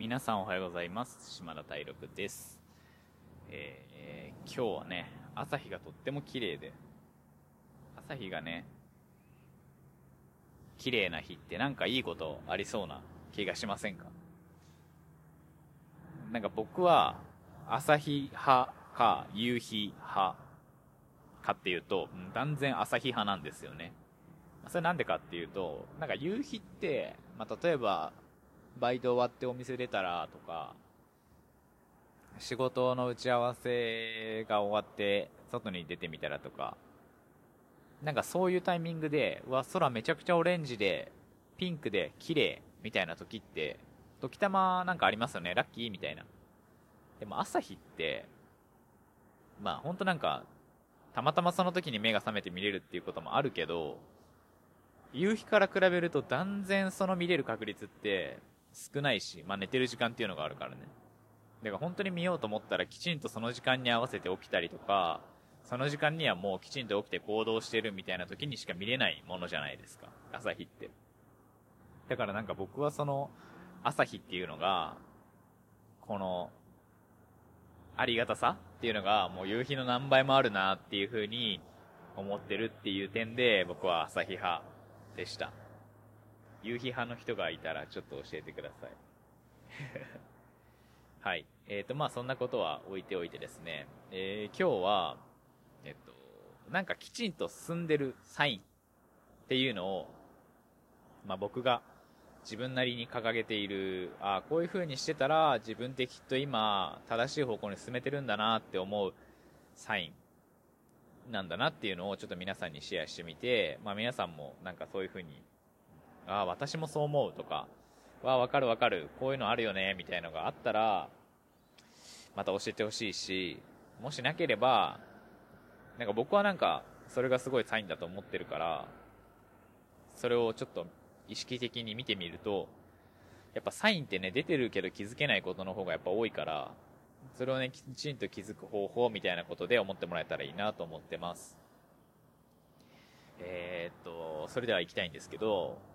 皆さんおはようございます。島田大六です、えー今日はね朝日がとっても綺麗で朝日がね綺麗な日ってなんかいいことありそうな気がしませんか？なんか僕は朝日派か夕日派かっていうと断然朝日派なんですよね。それなんでかっていうとなんか夕日って、まあ、例えばバイト終わってお店出たらとか仕事の打ち合わせが終わって外に出てみたらとかなんかそういうタイミングでうわ空めちゃくちゃオレンジでピンクで綺麗みたいな時って時たまなんかありますよね。ラッキーみたいな。でも朝日ってまあ本当なんかたまたまその時に目が覚めて見れるっていうこともあるけど夕日から比べると断然その見れる確率って少ないし、まあ寝てる時間っていうのがあるからね。だから本当に見ようと思ったらきちんとその時間に合わせて起きたりとか、その時間にはもうきちんと起きて行動してるみたいな時にしか見れないものじゃないですか。朝日って。だからなんか僕はその朝日っていうのが、この、ありがたさっていうのがもう夕日の何倍もあるなっていう風に思ってるっていう点で僕は朝日派でした。夕日派の人がいたらちょっと教えてください。はい。えっ、と、まあそんなことは置いておいてですね、えー今日は、えっと、なんかきちんと進んでるサインっていうのを、まあ僕が自分なりに掲げている、ああ、こういう風にしてたら自分ってきっと今正しい方向に進めてるんだなって思うサインなんだなっていうのをちょっと皆さんにシェアしてみて、まあ皆さんもなんかそういう風に、ああ、私もそう思うとか、わあ、わかるわかる、こういうのあるよね、みたいのがあったら、また教えてほしいし、もしなければ、なんか僕はなんか、それがすごいサインだと思ってるから、それをちょっと意識的に見てみると、やっぱサインってね、出てるけど気づけないことの方がやっぱ多いから、それをね、きちんと気づく方法みたいなことで思ってもらえたらいいなと思ってます。えーっと、それでは行きたいんですけど、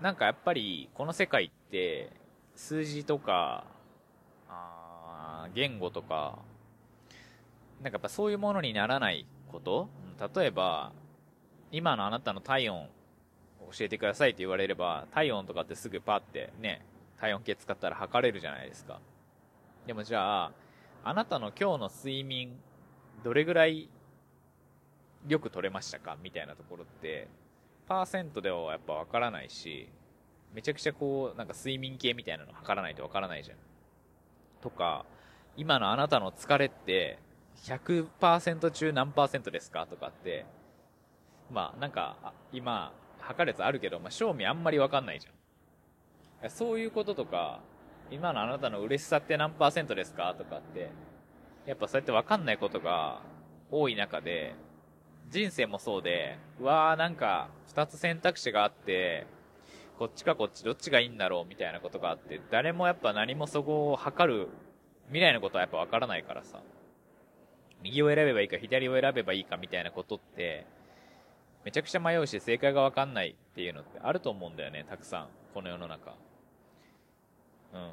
なんかやっぱりこの世界って数字とか、あ言語とか、なんかやっぱそういうものにならないこと？例えば、今のあなたの体温教えてくださいって言われれば、体温とかってすぐパってね、体温計使ったら測れるじゃないですか。でもじゃあ、あなたの今日の睡眠、どれぐらいよく取れましたか？みたいなところって、パーセントではやっぱわからないし、めちゃくちゃこう、なんか睡眠計みたいなの測らないとわからないじゃん。とか、今のあなたの疲れって、100%中何パーセントですかとかって、まあなんか、今、測るやつあるけど、まあ正味あんまりわかんないじゃん。そういうこととか、今のあなたの嬉しさって何パーセントですかとかって、やっぱそうやってわかんないことが多い中で、人生もそうで、うわーなんか、二つ選択肢があって、こっちかこっちどっちがいいんだろうみたいなことがあって、誰もやっぱ何もそこを測る、未来のことはやっぱわからないからさ、右を選べばいいか左を選べばいいかみたいなことって、めちゃくちゃ迷うし正解がわかんないっていうのってあると思うんだよね、たくさん。この世の中。うん。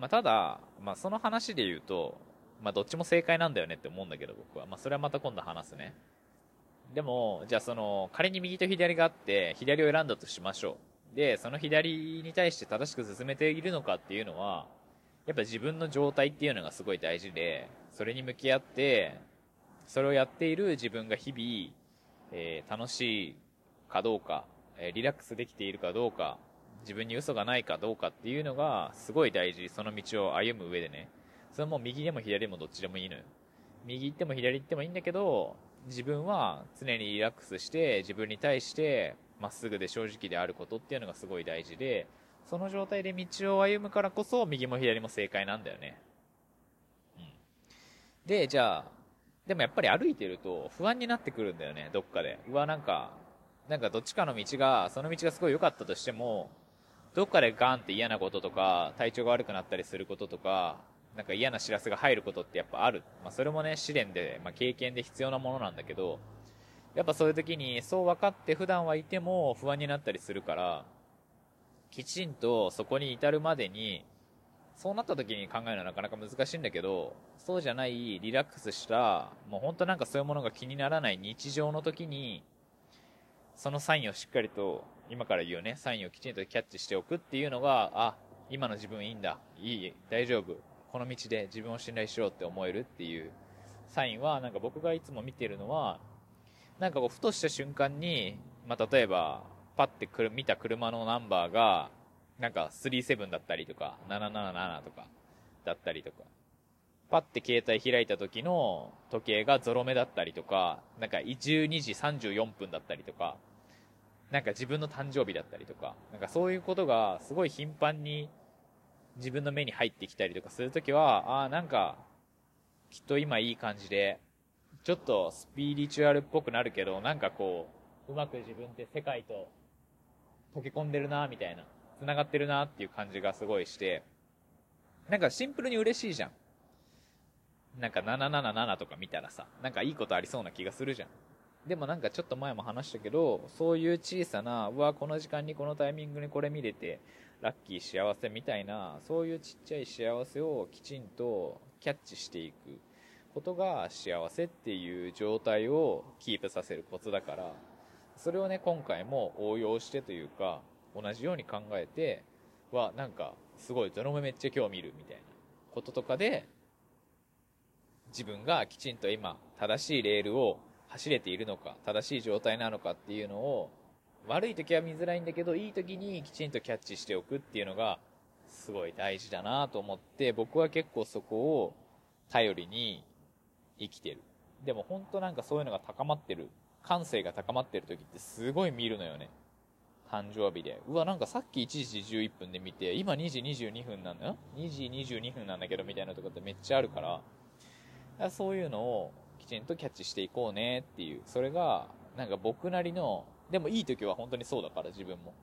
まあ、ただ、まあ、その話で言うと、まあ、どっちも正解なんだよねって思うんだけど、僕は。まあ、それはまた今度話すね。でも、じゃあその、仮に右と左があって、左を選んだとしましょう。で、その左に対して正しく進めているのかっていうのは、やっぱ自分の状態っていうのがすごい大事で、それに向き合って、それをやっている自分が日々、えー楽しいかどうか、えーリラックスできているかどうか、自分に嘘がないかどうかっていうのがすごい大事。その道を歩む上でね。それも右でも左でもどっちでもいいのよ。右行っても左行ってもいいんだけど、自分は常にリラックスして、自分に対してまっすぐで正直であることっていうのがすごい大事で、その状態で道を歩むからこそ、右も左も正解なんだよね。うん。で、じゃあ、でもやっぱり歩いてると不安になってくるんだよね、どっかで。うわ、なんか、なんかどっちかの道が、その道がすごい良かったとしても、どっかでガンって嫌なこととか、体調が悪くなったりすることとか、なんか嫌な知らせが入ることってやっぱある。まあそれもね、試練で、まあ経験で必要なものなんだけど、やっぱそういう時に、そう分かって普段はいても不安になったりするから、きちんとそこに至るまでに、そうなった時に考えるのはなかなか難しいんだけど、そうじゃないリラックスした、もう本当なんかそういうものが気にならない日常の時に、そのサインをしっかりと、今から言うね、サインをきちんとキャッチしておくっていうのが、あ、今の自分いいんだ、いい、大丈夫、この道で自分を信頼しようって思えるっていうサインは、なんか僕がいつも見てるのは、なんかこう、ふとした瞬間に、まあ、例えば、パッてくる見た車のナンバーが、なんか37だったりとか、777とか、だったりとか、パッて携帯開いた時の時計がゾロ目だったりとか、なんか12時34分だったりとか、なんか自分の誕生日だったりとか、なんかそういうことがすごい頻繁に自分の目に入ってきたりとかするときは、ああ、なんか、きっと今いい感じで、ちょっとスピリチュアルっぽくなるけど、なんかこう、うまく自分って世界と溶け込んでるな、みたいな、繋がってるなっていう感じがすごいして、なんかシンプルに嬉しいじゃん。なんか777とか見たらさ、なんかいいことありそうな気がするじゃん。でもなんかちょっと前も話したけど、そういう小さな、うわ、この時間にこのタイミングにこれ見れて、ラッキー幸せみたいな、そういうちっちゃい幸せをきちんとキャッチしていくことが幸せっていう状態をキープさせるコツだから、それをね、今回も応用してというか、同じように考えて、は、なんか、すごいゾロ目めっちゃ今日見るみたいなこととかで、自分がきちんと今、正しいレールを走れているのか、正しい状態なのかっていうのを、悪い時は見づらいんだけど、いい時にきちんとキャッチしておくっていうのが、すごい大事だなと思って、僕は結構そこを頼りに生きてる。でも本当なんかそういうのが高まってる、感性が高まってる時ってすごい見るのよね。誕生日で。うわ、なんかさっき1時11分で見て、今2時22分なんだよ。2時22分なんだけどみたいなとこってめっちゃあるから、からそういうのをちんとキャッチしていこうねっていう、それが、なんか僕なりの、でもいい時は本当にそうだから自分も。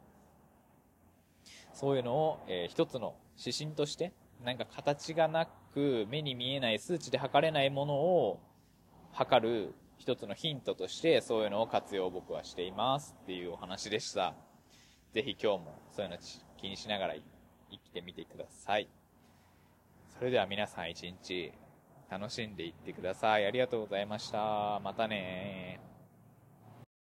そういうのを、えー、一つの指針として、なんか形がなく、目に見えない数値で測れないものを測る一つのヒントとして、そういうのを活用僕はしていますっていうお話でした。ぜひ今日もそういうの気にしながら生きてみてください。それでは皆さん一日楽しんでいってください。ありがとうございました。またね